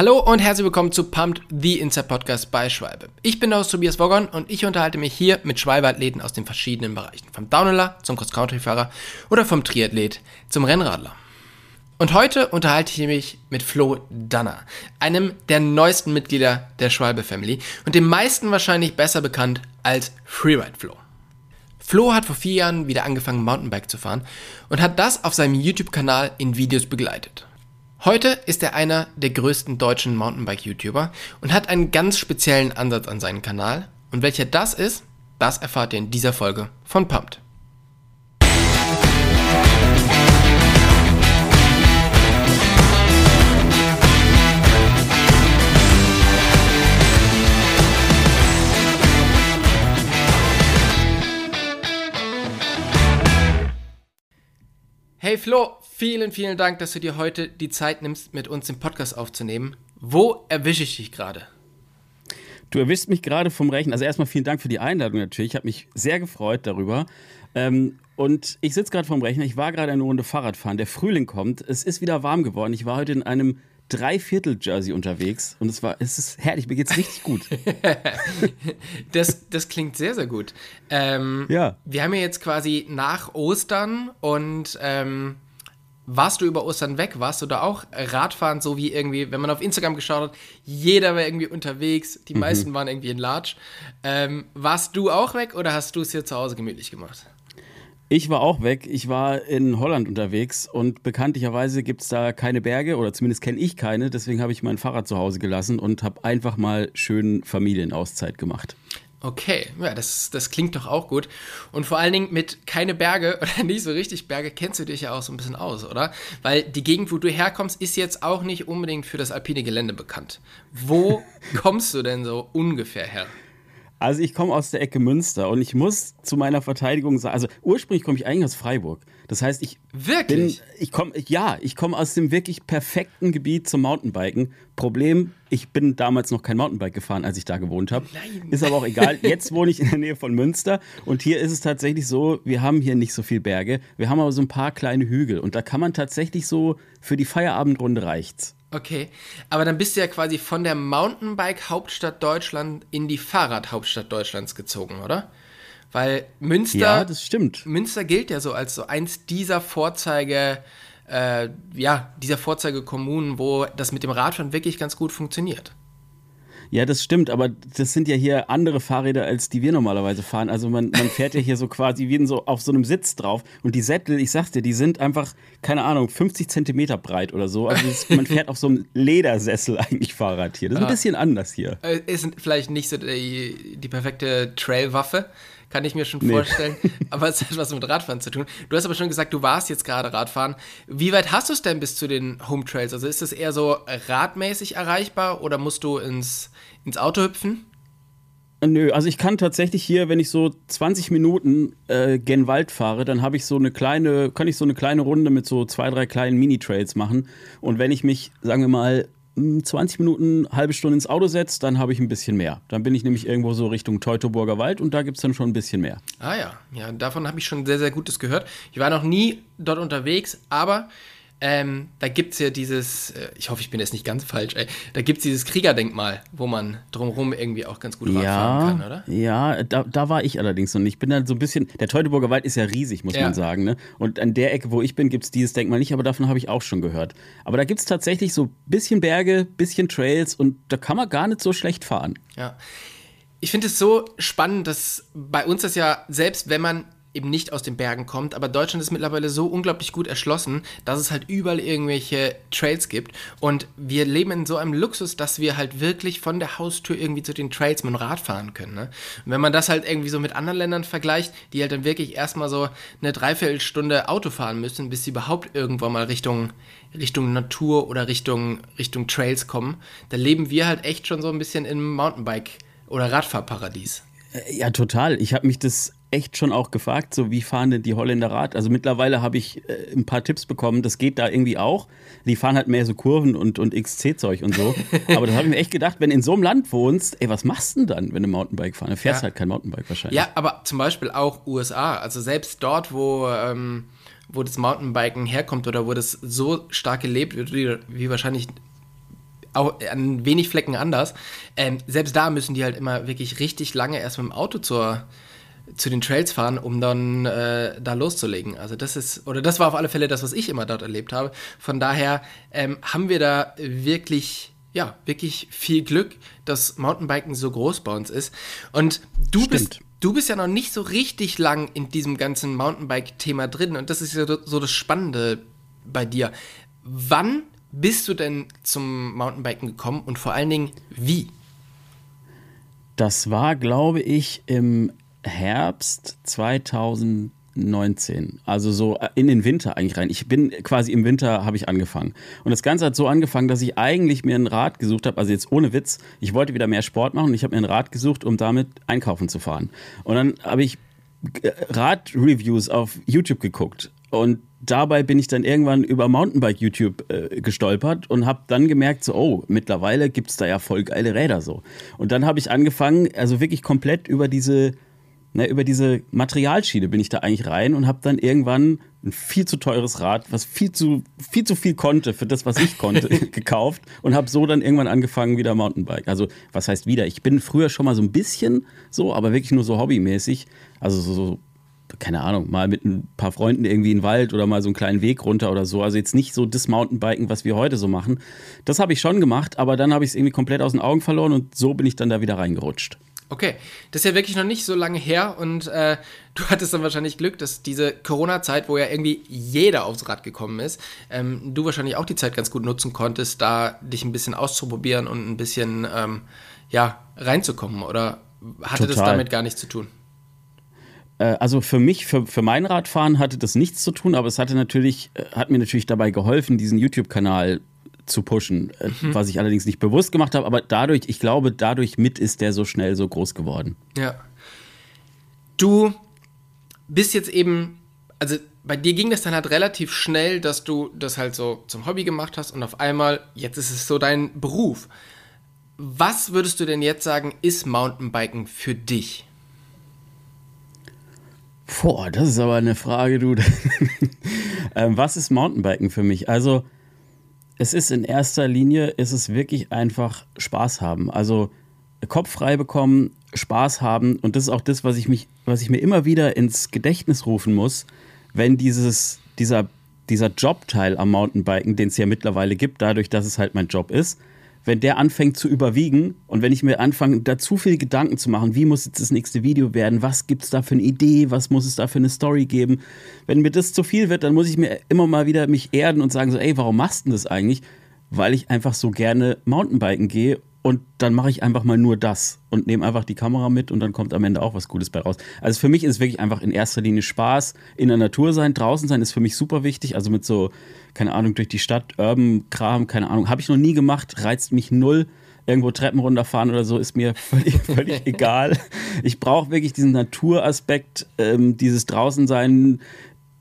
Hallo und herzlich willkommen zu Pumped, the Inside Podcast bei Schwalbe. Ich bin Host Tobias Woggon und ich unterhalte mich hier mit Schwalbe-Athleten aus den verschiedenen Bereichen. Vom Downhiller zum Cross-Country-Fahrer oder vom Triathlet zum Rennradler. Und heute unterhalte ich mich mit Flo Danner, einem der neuesten Mitglieder der Schwalbe Family und dem meisten wahrscheinlich besser bekannt als Freeride Flo. Flo hat vor vier Jahren wieder angefangen Mountainbike zu fahren und hat das auf seinem YouTube-Kanal in Videos begleitet. Heute ist er einer der größten deutschen Mountainbike-YouTuber und hat einen ganz speziellen Ansatz an seinen Kanal. Und welcher das ist, das erfahrt ihr in dieser Folge von Pumped. Hey Flo, vielen, vielen Dank, dass du dir heute die Zeit nimmst, mit uns den Podcast aufzunehmen. Wo erwische ich dich gerade? Du erwischst mich gerade vom Rechnen. Also erstmal vielen Dank für die Einladung natürlich. Ich habe mich sehr gefreut darüber. Ähm, und ich sitze gerade vorm Rechner. Ich war gerade eine Runde Fahrradfahren. Der Frühling kommt. Es ist wieder warm geworden. Ich war heute in einem Dreiviertel-Jersey unterwegs und es war, es ist herrlich, mir geht's richtig gut. das, das klingt sehr, sehr gut. Ähm, ja. Wir haben ja jetzt quasi nach Ostern und ähm, warst du über Ostern weg? Warst du da auch Radfahren, so wie irgendwie, wenn man auf Instagram geschaut hat, jeder war irgendwie unterwegs, die mhm. meisten waren irgendwie in Large. Ähm, warst du auch weg oder hast du es hier zu Hause gemütlich gemacht? Ich war auch weg. Ich war in Holland unterwegs und bekanntlicherweise gibt es da keine Berge oder zumindest kenne ich keine. Deswegen habe ich mein Fahrrad zu Hause gelassen und habe einfach mal schön Familienauszeit gemacht. Okay, ja, das, das klingt doch auch gut. Und vor allen Dingen mit keine Berge oder nicht so richtig Berge kennst du dich ja auch so ein bisschen aus, oder? Weil die Gegend, wo du herkommst, ist jetzt auch nicht unbedingt für das alpine Gelände bekannt. Wo kommst du denn so ungefähr her? Also ich komme aus der Ecke Münster und ich muss zu meiner Verteidigung sagen, also ursprünglich komme ich eigentlich aus Freiburg. Das heißt, ich wirklich, bin, ich komme, ja, ich komme aus dem wirklich perfekten Gebiet zum Mountainbiken. Problem, ich bin damals noch kein Mountainbike gefahren, als ich da gewohnt habe. Ist aber auch egal. Jetzt wohne ich in der Nähe von Münster und hier ist es tatsächlich so, wir haben hier nicht so viel Berge, wir haben aber so ein paar kleine Hügel und da kann man tatsächlich so für die Feierabendrunde reicht's. Okay, aber dann bist du ja quasi von der Mountainbike-Hauptstadt Deutschland in die Fahrrad-Hauptstadt Deutschlands gezogen, oder? Weil Münster. Ja, das stimmt. Münster gilt ja so als so eins dieser Vorzeige, äh, ja, dieser Vorzeigekommunen, wo das mit dem Radfahren wirklich ganz gut funktioniert. Ja, das stimmt, aber das sind ja hier andere Fahrräder, als die wir normalerweise fahren. Also man, man fährt ja hier so quasi wie so auf so einem Sitz drauf. Und die Sättel, ich sag's dir, die sind einfach, keine Ahnung, 50 Zentimeter breit oder so. Also ist, man fährt auf so einem Ledersessel eigentlich Fahrrad hier. Das ist ein bisschen anders hier. Äh, ist vielleicht nicht so die, die perfekte Trailwaffe kann ich mir schon nee. vorstellen. aber es hat was mit Radfahren zu tun. Du hast aber schon gesagt, du warst jetzt gerade Radfahren. Wie weit hast du es denn bis zu den Home Trails? Also ist es eher so radmäßig erreichbar oder musst du ins, ins Auto hüpfen? Nö, also ich kann tatsächlich hier, wenn ich so 20 Minuten äh, gen Wald fahre, dann habe ich so eine kleine, kann ich so eine kleine Runde mit so zwei, drei kleinen Mini-Trails machen. Und wenn ich mich, sagen wir mal, 20 Minuten, halbe Stunde ins Auto setzt, dann habe ich ein bisschen mehr. Dann bin ich nämlich irgendwo so Richtung Teutoburger Wald und da gibt es dann schon ein bisschen mehr. Ah ja, ja, davon habe ich schon sehr, sehr Gutes gehört. Ich war noch nie dort unterwegs, aber ähm, da gibt es ja dieses, äh, ich hoffe, ich bin jetzt nicht ganz falsch, ey, da gibt es dieses Kriegerdenkmal, wo man drumherum irgendwie auch ganz gut ja, fahren kann, oder? Ja, da, da war ich allerdings noch nicht. Ich bin dann so ein bisschen, der Teutoburger Wald ist ja riesig, muss ja. man sagen. Ne? Und an der Ecke, wo ich bin, gibt es dieses Denkmal nicht, aber davon habe ich auch schon gehört. Aber da gibt es tatsächlich so ein bisschen Berge, bisschen Trails und da kann man gar nicht so schlecht fahren. Ja. Ich finde es so spannend, dass bei uns das ja, selbst wenn man eben nicht aus den Bergen kommt, aber Deutschland ist mittlerweile so unglaublich gut erschlossen, dass es halt überall irgendwelche Trails gibt und wir leben in so einem Luxus, dass wir halt wirklich von der Haustür irgendwie zu den Trails mit dem Rad fahren können. Ne? Und wenn man das halt irgendwie so mit anderen Ländern vergleicht, die halt dann wirklich erstmal so eine Dreiviertelstunde Auto fahren müssen, bis sie überhaupt irgendwann mal Richtung, Richtung Natur oder Richtung, Richtung Trails kommen, da leben wir halt echt schon so ein bisschen im Mountainbike- oder Radfahrparadies. Ja, total. Ich habe mich das echt schon auch gefragt, so wie fahren denn die Holländer Rad? Also mittlerweile habe ich äh, ein paar Tipps bekommen, das geht da irgendwie auch. Die fahren halt mehr so Kurven und, und XC-Zeug und so. Aber da habe ich mir echt gedacht, wenn du in so einem Land wohnst, ey, was machst du denn dann, wenn du Mountainbike fahren? Du fährst ja. halt kein Mountainbike wahrscheinlich. Ja, aber zum Beispiel auch USA. Also selbst dort, wo, ähm, wo das Mountainbiken herkommt oder wo das so stark gelebt wird, wie, wie wahrscheinlich auch an wenig Flecken anders. Ähm, selbst da müssen die halt immer wirklich richtig lange erst mit dem Auto zur, zu den Trails fahren, um dann äh, da loszulegen. Also das ist, oder das war auf alle Fälle das, was ich immer dort erlebt habe. Von daher ähm, haben wir da wirklich, ja, wirklich viel Glück, dass Mountainbiken so groß bei uns ist. Und du Stimmt. bist, du bist ja noch nicht so richtig lang in diesem ganzen Mountainbike-Thema drin und das ist ja so das Spannende bei dir. Wann bist du denn zum Mountainbiken gekommen und vor allen Dingen wie? Das war, glaube ich, im Herbst 2019. Also so äh, in den Winter eigentlich rein. Ich bin quasi im Winter habe ich angefangen. Und das Ganze hat so angefangen, dass ich eigentlich mir ein Rad gesucht habe, also jetzt ohne Witz, ich wollte wieder mehr Sport machen und ich habe mir ein Rad gesucht, um damit einkaufen zu fahren. Und dann habe ich äh, Radreviews auf YouTube geguckt und dabei bin ich dann irgendwann über Mountainbike YouTube äh, gestolpert und habe dann gemerkt, so, oh, mittlerweile gibt es da ja voll geile Räder so. Und dann habe ich angefangen, also wirklich komplett über diese, ne, über diese Materialschiene bin ich da eigentlich rein und habe dann irgendwann ein viel zu teures Rad, was viel zu viel, zu viel konnte für das, was ich konnte, gekauft und habe so dann irgendwann angefangen wieder Mountainbike. Also was heißt wieder? Ich bin früher schon mal so ein bisschen so, aber wirklich nur so hobbymäßig. Also so, so keine Ahnung, mal mit ein paar Freunden irgendwie in den Wald oder mal so einen kleinen Weg runter oder so. Also jetzt nicht so das Mountainbiken, was wir heute so machen. Das habe ich schon gemacht, aber dann habe ich es irgendwie komplett aus den Augen verloren und so bin ich dann da wieder reingerutscht. Okay, das ist ja wirklich noch nicht so lange her und äh, du hattest dann wahrscheinlich Glück, dass diese Corona-Zeit, wo ja irgendwie jeder aufs Rad gekommen ist, ähm, du wahrscheinlich auch die Zeit ganz gut nutzen konntest, da dich ein bisschen auszuprobieren und ein bisschen ähm, ja reinzukommen. Oder hatte Total. das damit gar nichts zu tun? Äh, also für mich, für, für mein Radfahren hatte das nichts zu tun, aber es hatte natürlich, äh, hat mir natürlich dabei geholfen, diesen YouTube-Kanal zu pushen, äh, mhm. was ich allerdings nicht bewusst gemacht habe, aber dadurch, ich glaube, dadurch mit ist der so schnell so groß geworden. Ja. Du bist jetzt eben, also bei dir ging das dann halt relativ schnell, dass du das halt so zum Hobby gemacht hast und auf einmal, jetzt ist es so dein Beruf. Was würdest du denn jetzt sagen, ist Mountainbiken für dich? Boah, das ist aber eine Frage, du. ähm, was ist Mountainbiken für mich? Also, es ist in erster Linie, ist es wirklich einfach Spaß haben. Also, Kopf frei bekommen, Spaß haben. Und das ist auch das, was ich, mich, was ich mir immer wieder ins Gedächtnis rufen muss, wenn dieses, dieser, dieser Jobteil am Mountainbiken, den es ja mittlerweile gibt, dadurch, dass es halt mein Job ist, wenn der anfängt zu überwiegen und wenn ich mir anfange, da zu viel Gedanken zu machen, wie muss jetzt das nächste Video werden, was gibt es da für eine Idee, was muss es da für eine Story geben, wenn mir das zu viel wird, dann muss ich mir immer mal wieder mich erden und sagen so, ey, warum machst du das eigentlich? Weil ich einfach so gerne Mountainbiken gehe und dann mache ich einfach mal nur das und nehme einfach die Kamera mit und dann kommt am Ende auch was Gutes bei raus. Also für mich ist wirklich einfach in erster Linie Spaß, in der Natur sein, draußen sein ist für mich super wichtig. Also mit so, keine Ahnung, durch die Stadt, Urban-Kram, keine Ahnung, habe ich noch nie gemacht, reizt mich null. Irgendwo Treppen runterfahren oder so ist mir völlig, völlig egal. Ich brauche wirklich diesen Naturaspekt, ähm, dieses Draußensein,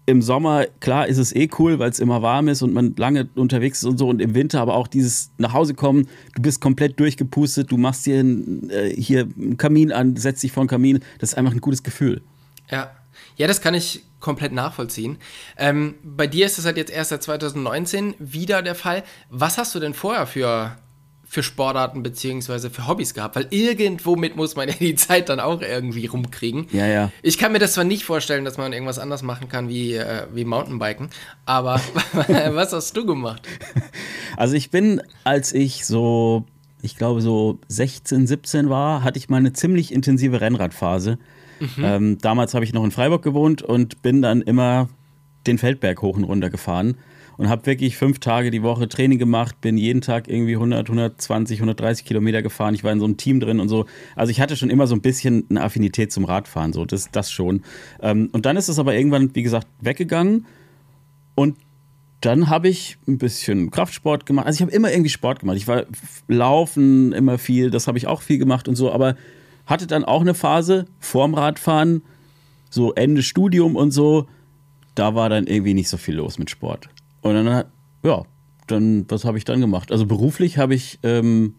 im Sommer, klar, ist es eh cool, weil es immer warm ist und man lange unterwegs ist und so. Und im Winter aber auch dieses nach Hause kommen, du bist komplett durchgepustet, du machst dir äh, hier einen Kamin an, setzt dich vor den Kamin. Das ist einfach ein gutes Gefühl. Ja. Ja, das kann ich komplett nachvollziehen. Ähm, bei dir ist es halt jetzt erst seit 2019 wieder der Fall. Was hast du denn vorher für für Sportarten beziehungsweise für Hobbys gehabt, weil irgendwo mit muss man ja die Zeit dann auch irgendwie rumkriegen. Ja, ja. Ich kann mir das zwar nicht vorstellen, dass man irgendwas anders machen kann wie, äh, wie Mountainbiken, aber was hast du gemacht? Also ich bin, als ich so, ich glaube so 16, 17 war, hatte ich mal eine ziemlich intensive Rennradphase. Mhm. Ähm, damals habe ich noch in Freiburg gewohnt und bin dann immer den Feldberg hoch und runter gefahren und habe wirklich fünf Tage die Woche Training gemacht, bin jeden Tag irgendwie 100, 120, 130 Kilometer gefahren. Ich war in so einem Team drin und so. Also ich hatte schon immer so ein bisschen eine Affinität zum Radfahren, so das, das schon. Ähm, und dann ist es aber irgendwann, wie gesagt, weggegangen und dann habe ich ein bisschen Kraftsport gemacht. Also ich habe immer irgendwie Sport gemacht. Ich war laufen immer viel, das habe ich auch viel gemacht und so, aber hatte dann auch eine Phase vorm Radfahren, so Ende Studium und so, da war dann irgendwie nicht so viel los mit Sport. Und dann, ja, dann, was habe ich dann gemacht? Also beruflich habe ich, ähm,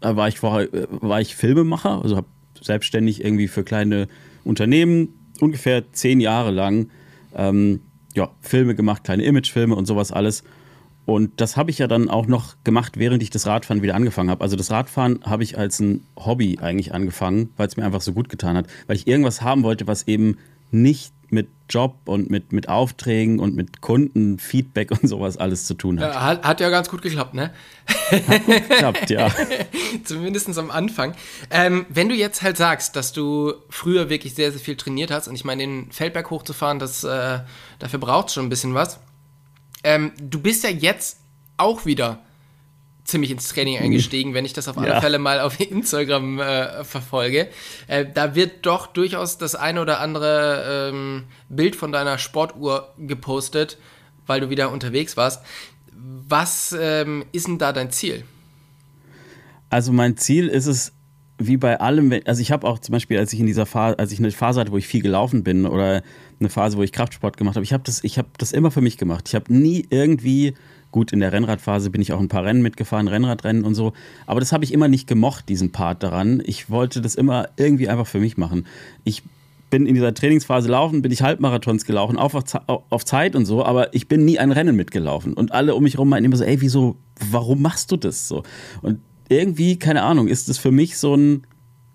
war ich vorher, äh, war ich Filmemacher, also habe selbstständig irgendwie für kleine Unternehmen ungefähr zehn Jahre lang ähm, ja, Filme gemacht, kleine Imagefilme und sowas alles. Und das habe ich ja dann auch noch gemacht, während ich das Radfahren wieder angefangen habe. Also das Radfahren habe ich als ein Hobby eigentlich angefangen, weil es mir einfach so gut getan hat, weil ich irgendwas haben wollte, was eben nicht mit Job und mit, mit Aufträgen und mit Kunden, Feedback und sowas alles zu tun hat. hat, hat, ja ganz gut geklappt, ne? Hat gut geklappt, ja. Zumindest am Anfang. Ähm, wenn du jetzt halt sagst, dass du früher wirklich sehr, sehr viel trainiert hast, und ich meine, den Feldberg hochzufahren, das, äh, dafür braucht es schon ein bisschen was. Ähm, du bist ja jetzt auch wieder ziemlich ins Training eingestiegen, wenn ich das auf alle ja. Fälle mal auf Instagram äh, verfolge. Äh, da wird doch durchaus das eine oder andere ähm, Bild von deiner Sportuhr gepostet, weil du wieder unterwegs warst. Was ähm, ist denn da dein Ziel? Also mein Ziel ist es, wie bei allem, also ich habe auch zum Beispiel, als ich in dieser Phase, als ich eine Phase hatte, wo ich viel gelaufen bin oder eine Phase, wo ich Kraftsport gemacht habe, ich habe das, ich das immer für mich gemacht. Ich habe nie irgendwie Gut, in der Rennradphase bin ich auch ein paar Rennen mitgefahren, Rennradrennen und so. Aber das habe ich immer nicht gemocht, diesen Part daran. Ich wollte das immer irgendwie einfach für mich machen. Ich bin in dieser Trainingsphase laufen, bin ich Halbmarathons gelaufen, auf, auf Zeit und so, aber ich bin nie ein Rennen mitgelaufen. Und alle um mich herum meinten immer so, ey, wieso, warum machst du das so? Und irgendwie, keine Ahnung, ist das für mich so ein,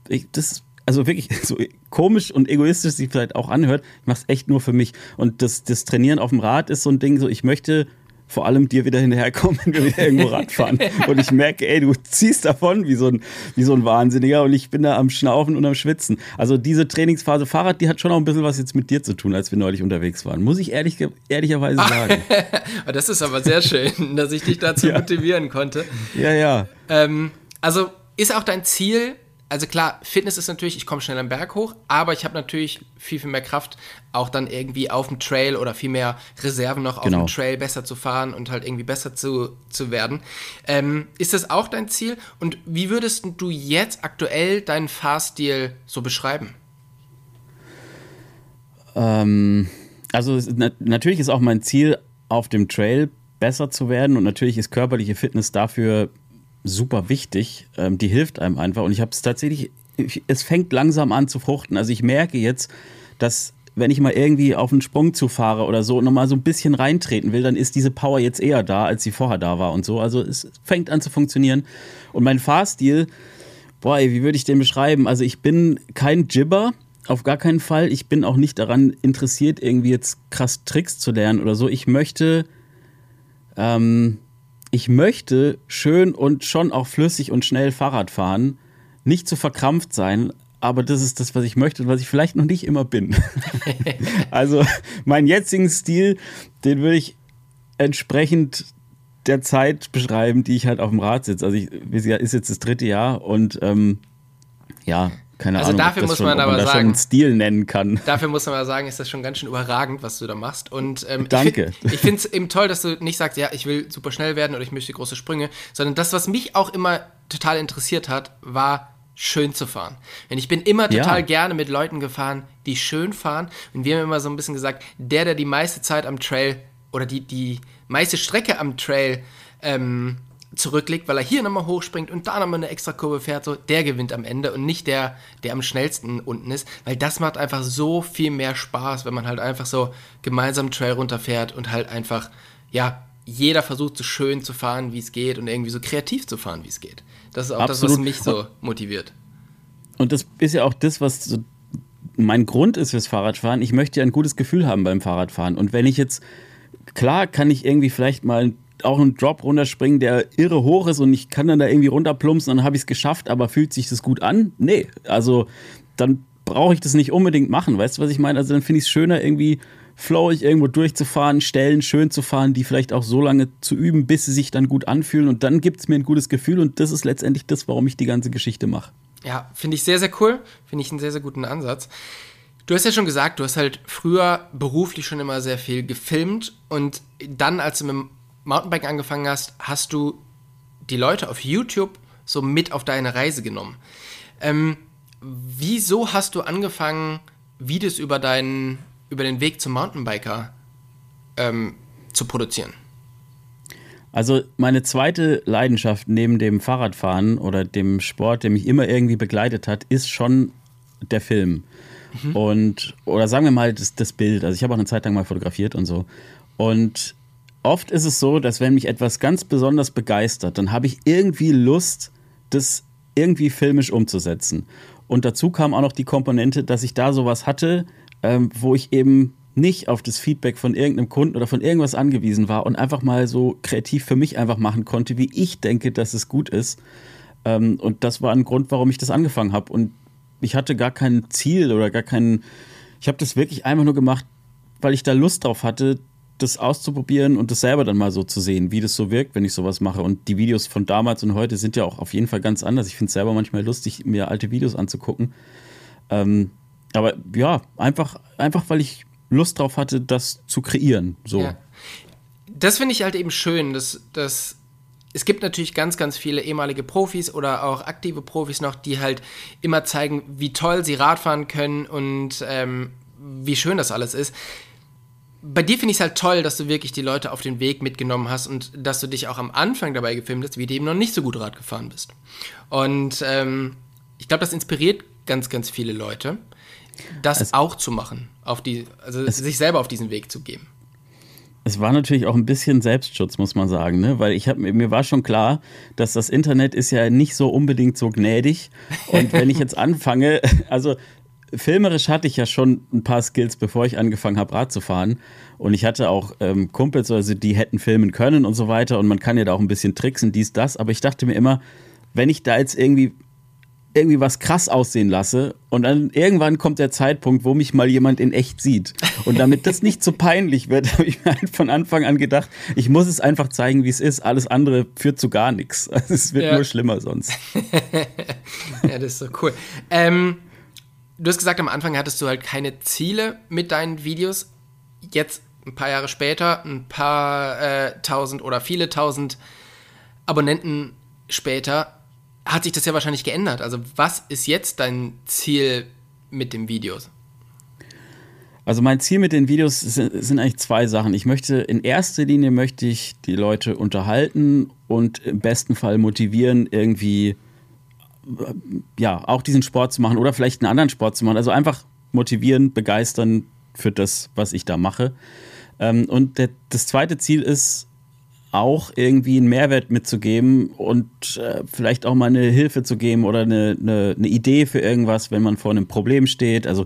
ich, das, also wirklich so komisch und egoistisch sich vielleicht auch anhört, ich mache es echt nur für mich. Und das, das Trainieren auf dem Rad ist so ein Ding, so ich möchte vor allem dir wieder hinterherkommen, wenn wir wieder irgendwo Radfahren. und ich merke, ey, du ziehst davon wie so, ein, wie so ein Wahnsinniger und ich bin da am Schnaufen und am Schwitzen. Also diese Trainingsphase Fahrrad, die hat schon auch ein bisschen was jetzt mit dir zu tun, als wir neulich unterwegs waren. Muss ich ehrlich, ehrlicherweise sagen. das ist aber sehr schön, dass ich dich dazu ja. motivieren konnte. Ja, ja. Ähm, also ist auch dein Ziel, also klar, Fitness ist natürlich, ich komme schnell am Berg hoch, aber ich habe natürlich viel, viel mehr Kraft, auch dann irgendwie auf dem Trail oder viel mehr Reserven noch auf genau. dem Trail besser zu fahren und halt irgendwie besser zu, zu werden. Ähm, ist das auch dein Ziel? Und wie würdest du jetzt aktuell deinen Fahrstil so beschreiben? Ähm, also na natürlich ist auch mein Ziel, auf dem Trail besser zu werden und natürlich ist körperliche Fitness dafür super wichtig. Ähm, die hilft einem einfach. Und ich habe es tatsächlich, es fängt langsam an zu fruchten. Also ich merke jetzt, dass wenn ich mal irgendwie auf einen Sprung zufahre oder so und nochmal so ein bisschen reintreten will, dann ist diese Power jetzt eher da, als sie vorher da war und so. Also es fängt an zu funktionieren. Und mein Fahrstil, boah, wie würde ich den beschreiben? Also ich bin kein Jibber, auf gar keinen Fall. Ich bin auch nicht daran interessiert, irgendwie jetzt krass Tricks zu lernen oder so. Ich möchte, ähm, ich möchte schön und schon auch flüssig und schnell Fahrrad fahren, nicht zu verkrampft sein, aber das ist das, was ich möchte und was ich vielleicht noch nicht immer bin. also meinen jetzigen Stil, den würde ich entsprechend der Zeit beschreiben, die ich halt auf dem Rad sitze. Also ich, ist jetzt das dritte Jahr und ähm, ja, keine also Ahnung, dafür muss schon, man aber man sagen, Stil nennen kann. Dafür muss man aber sagen, ist das schon ganz schön überragend, was du da machst. Und ähm, Danke. Ich finde es eben toll, dass du nicht sagst, ja, ich will super schnell werden oder ich möchte große Sprünge, sondern das, was mich auch immer total interessiert hat, war schön zu fahren. Und ich bin immer total ja. gerne mit Leuten gefahren, die schön fahren. Und wir haben immer so ein bisschen gesagt, der, der die meiste Zeit am Trail oder die, die meiste Strecke am Trail ähm, zurücklegt, weil er hier nochmal hochspringt und da nochmal eine extra Kurve fährt, so, der gewinnt am Ende und nicht der, der am schnellsten unten ist, weil das macht einfach so viel mehr Spaß, wenn man halt einfach so gemeinsam Trail runterfährt und halt einfach, ja, jeder versucht so schön zu fahren, wie es geht und irgendwie so kreativ zu fahren, wie es geht. Das ist auch Absolut. das, was mich so motiviert. Und das ist ja auch das, was so mein Grund ist fürs Fahrradfahren. Ich möchte ja ein gutes Gefühl haben beim Fahrradfahren. Und wenn ich jetzt, klar kann ich irgendwie vielleicht mal auch einen Drop runterspringen, der irre hoch ist und ich kann dann da irgendwie runterplumpsen, dann habe ich es geschafft, aber fühlt sich das gut an? Nee, also dann brauche ich das nicht unbedingt machen, weißt du, was ich meine? Also dann finde ich es schöner, irgendwie flowig irgendwo durchzufahren, Stellen schön zu fahren, die vielleicht auch so lange zu üben, bis sie sich dann gut anfühlen und dann gibt es mir ein gutes Gefühl und das ist letztendlich das, warum ich die ganze Geschichte mache. Ja, finde ich sehr, sehr cool, finde ich einen sehr, sehr guten Ansatz. Du hast ja schon gesagt, du hast halt früher beruflich schon immer sehr viel gefilmt und dann, als du mit dem Mountainbiken angefangen hast, hast du die Leute auf YouTube so mit auf deine Reise genommen. Ähm, wieso hast du angefangen, Videos über, deinen, über den Weg zum Mountainbiker ähm, zu produzieren? Also meine zweite Leidenschaft neben dem Fahrradfahren oder dem Sport, der mich immer irgendwie begleitet hat, ist schon der Film. Mhm. Und, oder sagen wir mal, das, das Bild. Also ich habe auch eine Zeit lang mal fotografiert und so. Und oft ist es so, dass wenn mich etwas ganz besonders begeistert, dann habe ich irgendwie Lust, das irgendwie filmisch umzusetzen. Und dazu kam auch noch die Komponente, dass ich da sowas hatte, ähm, wo ich eben nicht auf das Feedback von irgendeinem Kunden oder von irgendwas angewiesen war und einfach mal so kreativ für mich einfach machen konnte, wie ich denke, dass es gut ist. Ähm, und das war ein Grund, warum ich das angefangen habe. Und ich hatte gar kein Ziel oder gar keinen. Ich habe das wirklich einfach nur gemacht, weil ich da Lust drauf hatte, das auszuprobieren und das selber dann mal so zu sehen, wie das so wirkt, wenn ich sowas mache. Und die Videos von damals und heute sind ja auch auf jeden Fall ganz anders. Ich finde es selber manchmal lustig, mir alte Videos anzugucken. Ähm, aber ja, einfach, einfach weil ich Lust drauf hatte, das zu kreieren. So. Ja. Das finde ich halt eben schön, dass, dass es gibt natürlich ganz, ganz viele ehemalige Profis oder auch aktive Profis noch, die halt immer zeigen, wie toll sie Radfahren können und ähm, wie schön das alles ist. Bei dir finde ich es halt toll, dass du wirklich die Leute auf den Weg mitgenommen hast und dass du dich auch am Anfang dabei gefilmt hast, wie du eben noch nicht so gut Rad gefahren bist. Und ähm, ich glaube, das inspiriert ganz, ganz viele Leute, das es, auch zu machen, auf die, also sich selber auf diesen Weg zu geben es war natürlich auch ein bisschen Selbstschutz, muss man sagen, ne? weil ich habe mir war schon klar, dass das Internet ist ja nicht so unbedingt so gnädig. Und wenn ich jetzt anfange, also filmerisch hatte ich ja schon ein paar Skills, bevor ich angefangen habe, Rad zu fahren. Und ich hatte auch ähm, Kumpels, also die hätten filmen können und so weiter. Und man kann ja da auch ein bisschen tricksen, dies, das. Aber ich dachte mir immer, wenn ich da jetzt irgendwie irgendwie was krass aussehen lasse und dann irgendwann kommt der Zeitpunkt, wo mich mal jemand in echt sieht. Und damit das nicht so peinlich wird, habe ich mir halt von Anfang an gedacht, ich muss es einfach zeigen, wie es ist. Alles andere führt zu gar nichts. Also es wird ja. nur schlimmer sonst. ja, das ist so cool. Ähm, du hast gesagt, am Anfang hattest du halt keine Ziele mit deinen Videos. Jetzt, ein paar Jahre später, ein paar äh, tausend oder viele tausend Abonnenten später, hat sich das ja wahrscheinlich geändert. Also was ist jetzt dein Ziel mit den Videos? Also mein Ziel mit den Videos sind, sind, eigentlich zwei Sachen. Ich möchte in erster Linie möchte ich die Leute unterhalten und im besten Fall motivieren, irgendwie ja auch diesen Sport zu machen oder vielleicht einen anderen Sport zu machen. Also einfach motivieren, begeistern für das, was ich da mache. Ähm, und der, das zweite Ziel ist auch irgendwie einen Mehrwert mitzugeben und äh, vielleicht auch mal eine Hilfe zu geben oder eine, eine, eine, Idee für irgendwas, wenn man vor einem Problem steht. Also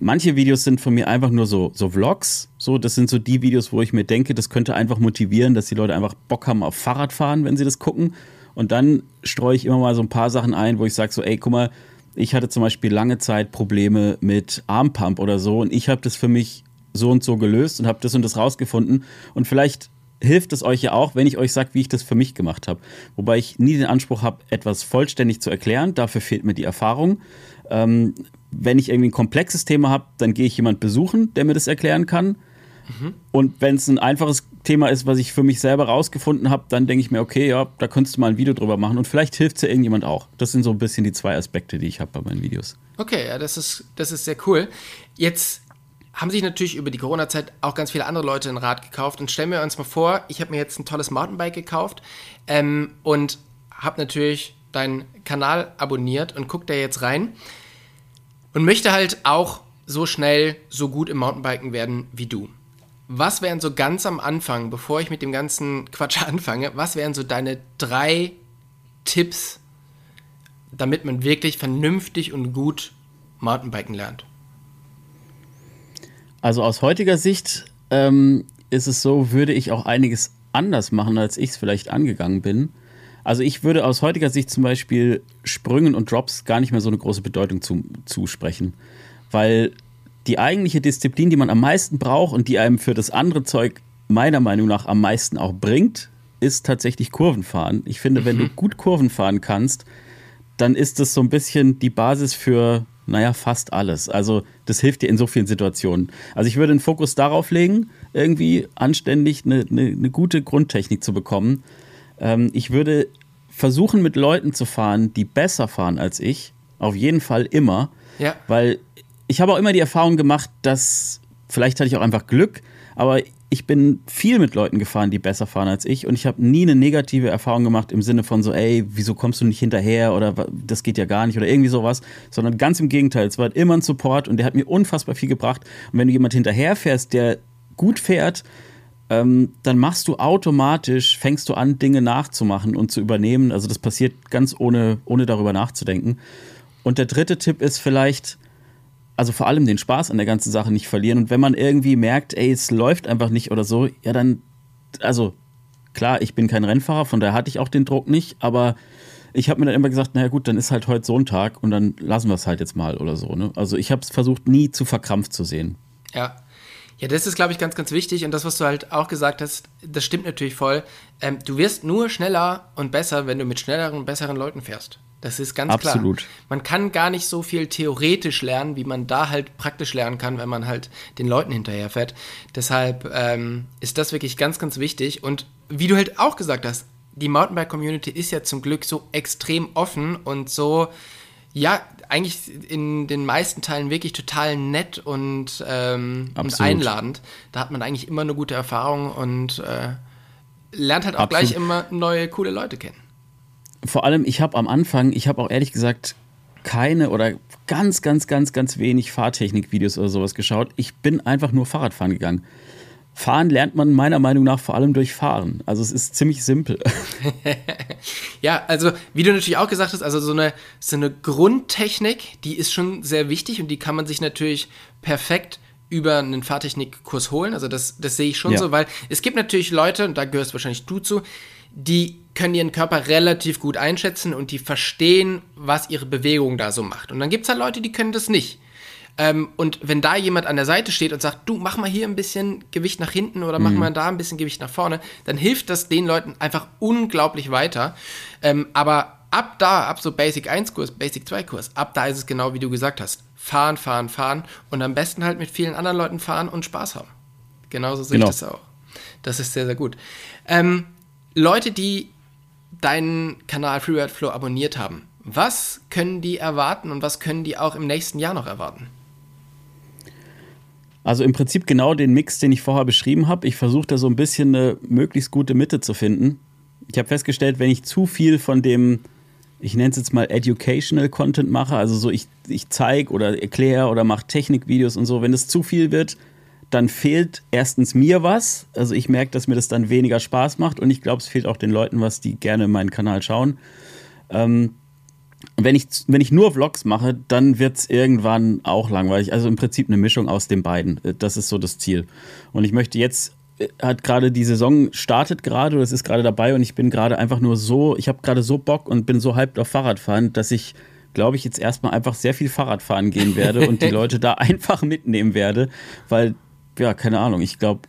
manche Videos sind von mir einfach nur so, so Vlogs. So, das sind so die Videos, wo ich mir denke, das könnte einfach motivieren, dass die Leute einfach Bock haben auf Fahrradfahren, wenn sie das gucken. Und dann streue ich immer mal so ein paar Sachen ein, wo ich sage so, ey, guck mal, ich hatte zum Beispiel lange Zeit Probleme mit Armpump oder so und ich habe das für mich so und so gelöst und habe das und das rausgefunden. Und vielleicht hilft es euch ja auch, wenn ich euch sage, wie ich das für mich gemacht habe. Wobei ich nie den Anspruch habe, etwas vollständig zu erklären. Dafür fehlt mir die Erfahrung. Ähm, wenn ich irgendwie ein komplexes Thema habe, dann gehe ich jemand besuchen, der mir das erklären kann. Und wenn es ein einfaches Thema ist, was ich für mich selber rausgefunden habe, dann denke ich mir, okay, ja, da könntest du mal ein Video drüber machen und vielleicht hilft es ja irgendjemand auch. Das sind so ein bisschen die zwei Aspekte, die ich habe bei meinen Videos. Okay, ja, das ist, das ist sehr cool. Jetzt haben sich natürlich über die Corona-Zeit auch ganz viele andere Leute ein Rad gekauft. Und stellen wir uns mal vor, ich habe mir jetzt ein tolles Mountainbike gekauft ähm, und habe natürlich deinen Kanal abonniert und gucke da jetzt rein und möchte halt auch so schnell, so gut im Mountainbiken werden wie du. Was wären so ganz am Anfang, bevor ich mit dem ganzen Quatsch anfange, was wären so deine drei Tipps, damit man wirklich vernünftig und gut Mountainbiken lernt? Also aus heutiger Sicht ähm, ist es so, würde ich auch einiges anders machen, als ich es vielleicht angegangen bin. Also ich würde aus heutiger Sicht zum Beispiel Sprüngen und Drops gar nicht mehr so eine große Bedeutung zu, zusprechen. Weil die eigentliche Disziplin, die man am meisten braucht und die einem für das andere Zeug meiner Meinung nach am meisten auch bringt, ist tatsächlich Kurvenfahren. Ich finde, mhm. wenn du mhm. gut Kurven fahren kannst, dann ist das so ein bisschen die Basis für naja, fast alles. Also das hilft dir in so vielen Situationen. Also ich würde den Fokus darauf legen, irgendwie anständig eine, eine, eine gute Grundtechnik zu bekommen. Ähm, ich würde versuchen, mit Leuten zu fahren, die besser fahren als ich. Auf jeden Fall immer. Ja. Weil ich habe auch immer die Erfahrung gemacht, dass vielleicht hatte ich auch einfach Glück, aber ich bin viel mit Leuten gefahren, die besser fahren als ich und ich habe nie eine negative Erfahrung gemacht im Sinne von so, ey, wieso kommst du nicht hinterher oder das geht ja gar nicht oder irgendwie sowas, sondern ganz im Gegenteil, es war immer ein Support und der hat mir unfassbar viel gebracht und wenn du jemand hinterherfährst, der gut fährt, ähm, dann machst du automatisch, fängst du an, Dinge nachzumachen und zu übernehmen. Also das passiert ganz ohne, ohne darüber nachzudenken. Und der dritte Tipp ist vielleicht, also vor allem den Spaß an der ganzen Sache nicht verlieren. Und wenn man irgendwie merkt, ey, es läuft einfach nicht oder so, ja, dann, also klar, ich bin kein Rennfahrer, von daher hatte ich auch den Druck nicht, aber ich habe mir dann immer gesagt, naja gut, dann ist halt heute so ein Tag und dann lassen wir es halt jetzt mal oder so. Ne? Also ich habe es versucht, nie zu verkrampft zu sehen. Ja. Ja, das ist, glaube ich, ganz, ganz wichtig. Und das, was du halt auch gesagt hast, das stimmt natürlich voll. Ähm, du wirst nur schneller und besser, wenn du mit schnelleren besseren Leuten fährst. Das ist ganz Absolut. klar. Man kann gar nicht so viel theoretisch lernen, wie man da halt praktisch lernen kann, wenn man halt den Leuten hinterherfährt. Deshalb ähm, ist das wirklich ganz, ganz wichtig. Und wie du halt auch gesagt hast, die Mountainbike-Community ist ja zum Glück so extrem offen und so, ja, eigentlich in den meisten Teilen wirklich total nett und, ähm, und einladend. Da hat man eigentlich immer eine gute Erfahrung und äh, lernt halt auch Absolut. gleich immer neue, coole Leute kennen vor allem, ich habe am Anfang, ich habe auch ehrlich gesagt keine oder ganz, ganz, ganz, ganz wenig Fahrtechnik-Videos oder sowas geschaut. Ich bin einfach nur Fahrradfahren gegangen. Fahren lernt man meiner Meinung nach vor allem durch Fahren. Also es ist ziemlich simpel. ja, also wie du natürlich auch gesagt hast, also so eine, so eine Grundtechnik, die ist schon sehr wichtig und die kann man sich natürlich perfekt über einen Fahrtechnikkurs holen. Also das, das sehe ich schon ja. so, weil es gibt natürlich Leute, und da gehörst wahrscheinlich du zu, die können ihren Körper relativ gut einschätzen und die verstehen, was ihre Bewegung da so macht. Und dann gibt es halt Leute, die können das nicht. Ähm, und wenn da jemand an der Seite steht und sagt, du mach mal hier ein bisschen Gewicht nach hinten oder mach mhm. mal da ein bisschen Gewicht nach vorne, dann hilft das den Leuten einfach unglaublich weiter. Ähm, aber ab da, ab so Basic 1 Kurs, Basic 2 Kurs, ab da ist es genau wie du gesagt hast. Fahren, fahren, fahren und am besten halt mit vielen anderen Leuten fahren und Spaß haben. Genauso sehe genau. ich das auch. Das ist sehr, sehr gut. Ähm, Leute, die deinen Kanal Freeride Flow abonniert haben, was können die erwarten und was können die auch im nächsten Jahr noch erwarten? Also im Prinzip genau den Mix, den ich vorher beschrieben habe. Ich versuche da so ein bisschen eine möglichst gute Mitte zu finden. Ich habe festgestellt, wenn ich zu viel von dem, ich nenne es jetzt mal Educational Content mache, also so ich, ich zeige oder erkläre oder mache Technikvideos und so, wenn es zu viel wird, dann fehlt erstens mir was. Also ich merke, dass mir das dann weniger Spaß macht und ich glaube, es fehlt auch den Leuten was, die gerne meinen Kanal schauen. Ähm, wenn ich, wenn ich nur Vlogs mache, dann wird es irgendwann auch langweilig. Also im Prinzip eine Mischung aus den beiden. Das ist so das Ziel. Und ich möchte jetzt, äh, hat gerade die Saison startet gerade, oder es ist gerade dabei und ich bin gerade einfach nur so, ich habe gerade so Bock und bin so hyped auf Fahrradfahren, dass ich glaube ich, jetzt erstmal einfach sehr viel Fahrradfahren gehen werde und die Leute da einfach mitnehmen werde, weil ja, keine Ahnung. Ich glaube,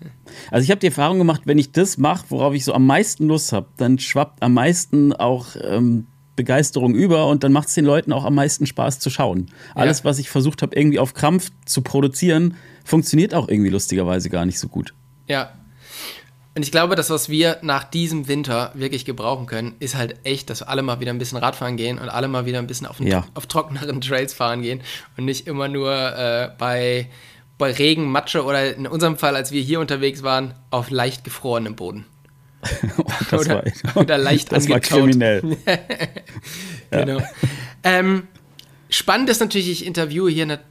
also ich habe die Erfahrung gemacht, wenn ich das mache, worauf ich so am meisten Lust habe, dann schwappt am meisten auch ähm, Begeisterung über und dann macht es den Leuten auch am meisten Spaß zu schauen. Alles, ja. was ich versucht habe, irgendwie auf Krampf zu produzieren, funktioniert auch irgendwie lustigerweise gar nicht so gut. Ja. Und ich glaube, das, was wir nach diesem Winter wirklich gebrauchen können, ist halt echt, dass alle mal wieder ein bisschen Radfahren gehen und alle mal wieder ein bisschen auf, ja. auf trockeneren Trails fahren gehen und nicht immer nur äh, bei bei Regen, Matsche oder in unserem Fall, als wir hier unterwegs waren, auf leicht gefrorenem Boden. oh, oder, war, oder leicht das angetaut. war kriminell. genau. Ja. Ähm, spannend ist natürlich, ich interviewe hier nat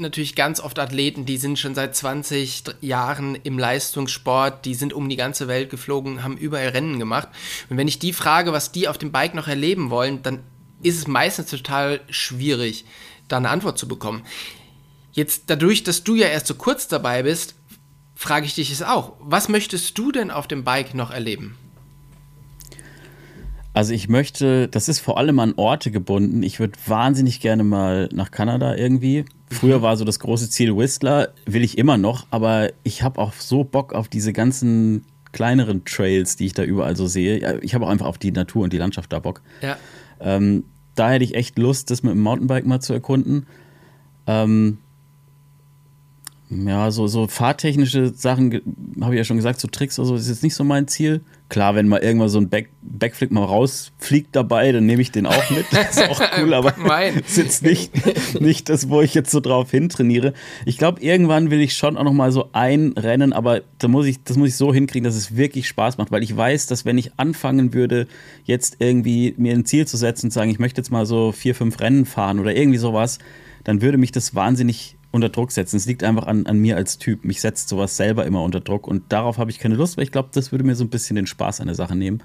natürlich ganz oft Athleten, die sind schon seit 20 Jahren im Leistungssport, die sind um die ganze Welt geflogen, haben überall Rennen gemacht. Und wenn ich die frage, was die auf dem Bike noch erleben wollen, dann ist es meistens total schwierig, da eine Antwort zu bekommen. Jetzt dadurch, dass du ja erst so kurz dabei bist, frage ich dich es auch. Was möchtest du denn auf dem Bike noch erleben? Also ich möchte, das ist vor allem an Orte gebunden. Ich würde wahnsinnig gerne mal nach Kanada irgendwie. Früher mhm. war so das große Ziel Whistler, will ich immer noch, aber ich habe auch so Bock auf diese ganzen kleineren Trails, die ich da überall so sehe. Ich habe auch einfach auf die Natur und die Landschaft da Bock. Ja. Ähm, da hätte ich echt Lust, das mit dem Mountainbike mal zu erkunden. Ähm, ja, so, so fahrtechnische Sachen, habe ich ja schon gesagt, so Tricks oder so, ist jetzt nicht so mein Ziel. Klar, wenn mal irgendwann so ein Back Backflip mal rausfliegt dabei, dann nehme ich den auch mit. Das ist auch cool, aber ist jetzt nicht, nicht das, wo ich jetzt so drauf hintrainiere. Ich glaube, irgendwann will ich schon auch noch mal so einrennen, aber da muss ich, das muss ich so hinkriegen, dass es wirklich Spaß macht, weil ich weiß, dass wenn ich anfangen würde, jetzt irgendwie mir ein Ziel zu setzen und sagen, ich möchte jetzt mal so vier, fünf Rennen fahren oder irgendwie sowas, dann würde mich das wahnsinnig unter Druck setzen. Es liegt einfach an, an mir als Typ. Mich setzt sowas selber immer unter Druck und darauf habe ich keine Lust, weil ich glaube, das würde mir so ein bisschen den Spaß an der Sache nehmen.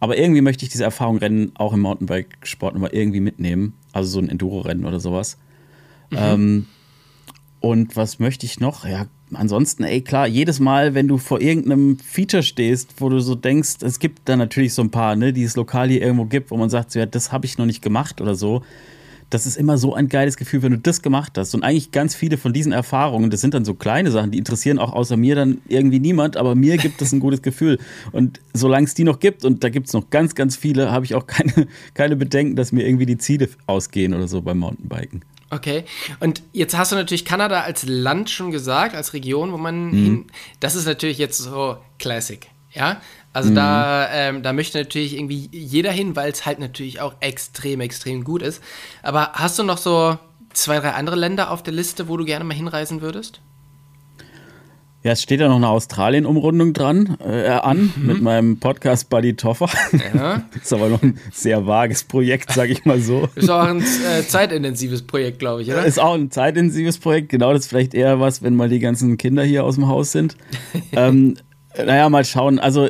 Aber irgendwie möchte ich diese Erfahrung Rennen auch im Mountainbike-Sport nochmal irgendwie mitnehmen. Also so ein Enduro-Rennen oder sowas. Mhm. Ähm, und was möchte ich noch? Ja, ansonsten, ey, klar, jedes Mal, wenn du vor irgendeinem Feature stehst, wo du so denkst, es gibt da natürlich so ein paar, ne, die es lokal hier irgendwo gibt, wo man sagt, so, ja, das habe ich noch nicht gemacht oder so das ist immer so ein geiles Gefühl, wenn du das gemacht hast. Und eigentlich ganz viele von diesen Erfahrungen, das sind dann so kleine Sachen, die interessieren auch außer mir dann irgendwie niemand, aber mir gibt es ein gutes Gefühl. Und solange es die noch gibt, und da gibt es noch ganz, ganz viele, habe ich auch keine, keine Bedenken, dass mir irgendwie die Ziele ausgehen oder so beim Mountainbiken. Okay. Und jetzt hast du natürlich Kanada als Land schon gesagt, als Region, wo man mhm. hin. Das ist natürlich jetzt so Classic. Ja, also mhm. da, ähm, da möchte natürlich irgendwie jeder hin, weil es halt natürlich auch extrem, extrem gut ist. Aber hast du noch so zwei, drei andere Länder auf der Liste, wo du gerne mal hinreisen würdest? Ja, es steht ja noch eine Australien-Umrundung dran, äh, an, mhm. mit meinem Podcast-Buddy Toffer. Ja. ist aber noch ein sehr vages Projekt, sag ich mal so. Ist auch ein äh, zeitintensives Projekt, glaube ich, oder? Ist auch ein zeitintensives Projekt, genau, das ist vielleicht eher was, wenn mal die ganzen Kinder hier aus dem Haus sind. ähm, naja, mal schauen. Also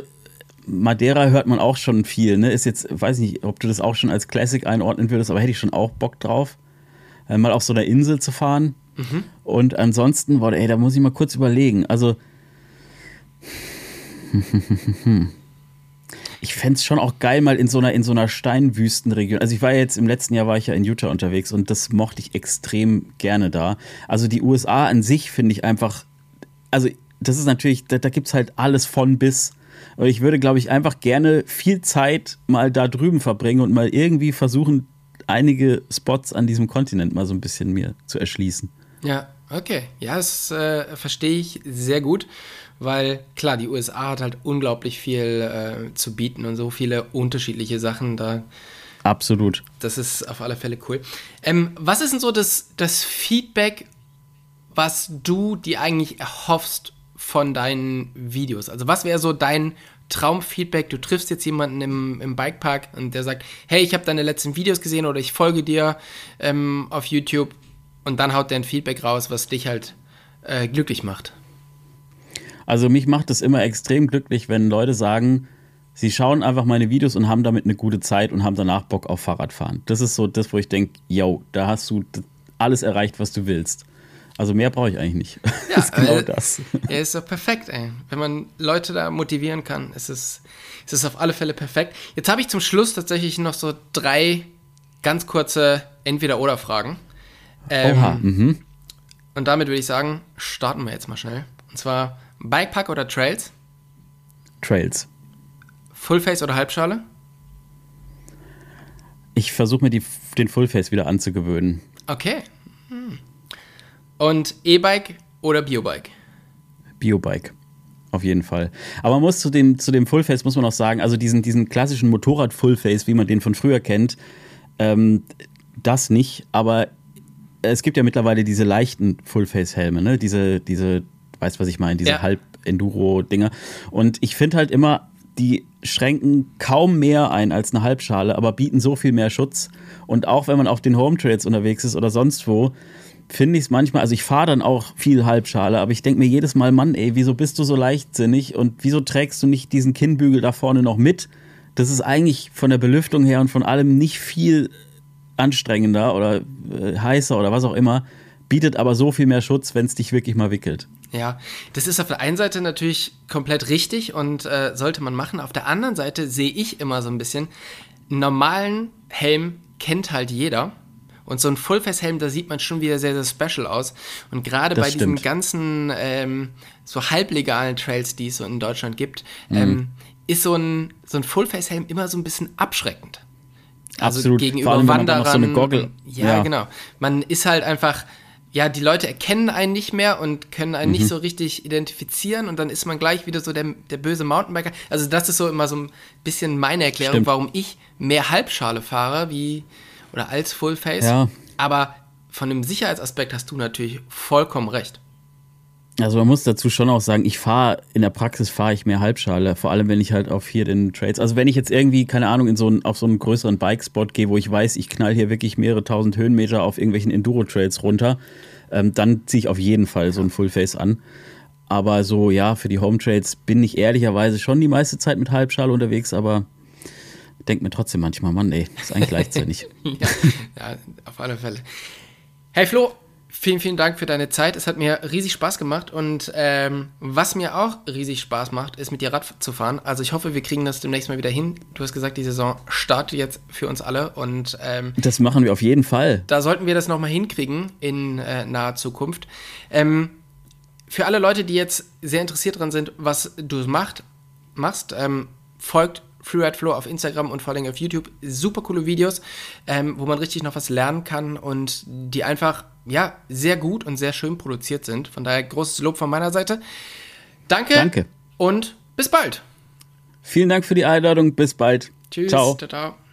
Madeira hört man auch schon viel, ne? Ist jetzt, weiß nicht, ob du das auch schon als Classic einordnen würdest, aber hätte ich schon auch Bock drauf, äh, mal auf so einer Insel zu fahren. Mhm. Und ansonsten, boah, ey, da muss ich mal kurz überlegen. Also, ich fände es schon auch geil, mal in so einer, in so einer Steinwüstenregion. Also ich war jetzt im letzten Jahr war ich ja in Utah unterwegs und das mochte ich extrem gerne da. Also die USA an sich finde ich einfach, also das ist natürlich, da, da gibt es halt alles von bis. Und ich würde, glaube ich, einfach gerne viel Zeit mal da drüben verbringen und mal irgendwie versuchen, einige Spots an diesem Kontinent mal so ein bisschen mir zu erschließen. Ja, okay. Ja, das äh, verstehe ich sehr gut, weil klar, die USA hat halt unglaublich viel äh, zu bieten und so viele unterschiedliche Sachen da. Absolut. Das ist auf alle Fälle cool. Ähm, was ist denn so das, das Feedback, was du dir eigentlich erhoffst von deinen Videos? Also was wäre so dein Traumfeedback? Du triffst jetzt jemanden im, im Bikepark und der sagt, hey, ich habe deine letzten Videos gesehen oder ich folge dir ähm, auf YouTube und dann haut der ein Feedback raus, was dich halt äh, glücklich macht. Also mich macht es immer extrem glücklich, wenn Leute sagen, sie schauen einfach meine Videos und haben damit eine gute Zeit und haben danach Bock auf Fahrradfahren. Das ist so das, wo ich denke, yo, da hast du alles erreicht, was du willst. Also mehr brauche ich eigentlich nicht. Ja, ist genau äh, das. Ja, ist doch perfekt, ey. Wenn man Leute da motivieren kann, ist es, ist es auf alle Fälle perfekt. Jetzt habe ich zum Schluss tatsächlich noch so drei ganz kurze Entweder-Oder-Fragen. Ähm, Oha. Mhm. Und damit würde ich sagen, starten wir jetzt mal schnell. Und zwar Bikepack oder Trails? Trails. Fullface oder Halbschale? Ich versuche mir die, den Fullface wieder anzugewöhnen. Okay. Und E-Bike oder Biobike? Biobike. Auf jeden Fall. Aber man muss zu dem, zu dem Fullface muss man auch sagen, also diesen, diesen klassischen Motorrad-Fullface, wie man den von früher kennt, ähm, das nicht, aber es gibt ja mittlerweile diese leichten Fullface-Helme, ne? Diese, diese, weißt was ich meine, diese ja. Halb-Enduro-Dinger. Und ich finde halt immer, die schränken kaum mehr ein als eine Halbschale, aber bieten so viel mehr Schutz. Und auch wenn man auf den Home Trails unterwegs ist oder sonst wo, finde ich es manchmal, also ich fahre dann auch viel Halbschale, aber ich denke mir jedes Mal, Mann, ey, wieso bist du so leichtsinnig und wieso trägst du nicht diesen Kinnbügel da vorne noch mit? Das ist eigentlich von der Belüftung her und von allem nicht viel anstrengender oder äh, heißer oder was auch immer, bietet aber so viel mehr Schutz, wenn es dich wirklich mal wickelt. Ja, das ist auf der einen Seite natürlich komplett richtig und äh, sollte man machen. Auf der anderen Seite sehe ich immer so ein bisschen, einen normalen Helm kennt halt jeder. Und so ein Fullface-Helm, da sieht man schon wieder sehr, sehr special aus. Und gerade bei stimmt. diesen ganzen ähm, so halblegalen Trails, die es so in Deutschland gibt, mhm. ähm, ist so ein, so ein Fullface-Helm immer so ein bisschen abschreckend. Also Absolut. gegenüber Vor allem, Wanderern. So eine Goggle. Ja, ja, genau. Man ist halt einfach, ja, die Leute erkennen einen nicht mehr und können einen mhm. nicht so richtig identifizieren und dann ist man gleich wieder so der, der böse Mountainbiker. Also das ist so immer so ein bisschen meine Erklärung, Stimmt. warum ich mehr Halbschale fahre, wie oder als Fullface. Ja. Aber von dem Sicherheitsaspekt hast du natürlich vollkommen recht. Also man muss dazu schon auch sagen, ich fahre, in der Praxis fahre ich mehr Halbschale, vor allem wenn ich halt auf hier den Trades, also wenn ich jetzt irgendwie, keine Ahnung, in so einen, auf so einen größeren Bikespot gehe, wo ich weiß, ich knall hier wirklich mehrere tausend Höhenmeter auf irgendwelchen Enduro-Trails runter, ähm, dann ziehe ich auf jeden Fall so ein Fullface an. Aber so, ja, für die Home Trades bin ich ehrlicherweise schon die meiste Zeit mit Halbschale unterwegs, aber denke mir trotzdem manchmal, Mann, ey, das ist eigentlich gleichzeitig. ja, ja, auf alle Fälle. Hey Flo, Vielen, vielen Dank für deine Zeit. Es hat mir riesig Spaß gemacht und ähm, was mir auch riesig Spaß macht, ist mit dir Rad zu fahren. Also ich hoffe, wir kriegen das demnächst mal wieder hin. Du hast gesagt, die Saison startet jetzt für uns alle und ähm, das machen wir auf jeden Fall. Da sollten wir das nochmal hinkriegen in äh, naher Zukunft. Ähm, für alle Leute, die jetzt sehr interessiert dran sind, was du macht, machst, ähm, folgt Freeride Flow auf Instagram und vor allem auf YouTube. Super coole Videos, ähm, wo man richtig noch was lernen kann und die einfach, ja, sehr gut und sehr schön produziert sind. Von daher großes Lob von meiner Seite. Danke. Danke. Und bis bald. Vielen Dank für die Einladung. Bis bald. Tschüss. Ciao. ciao, ciao.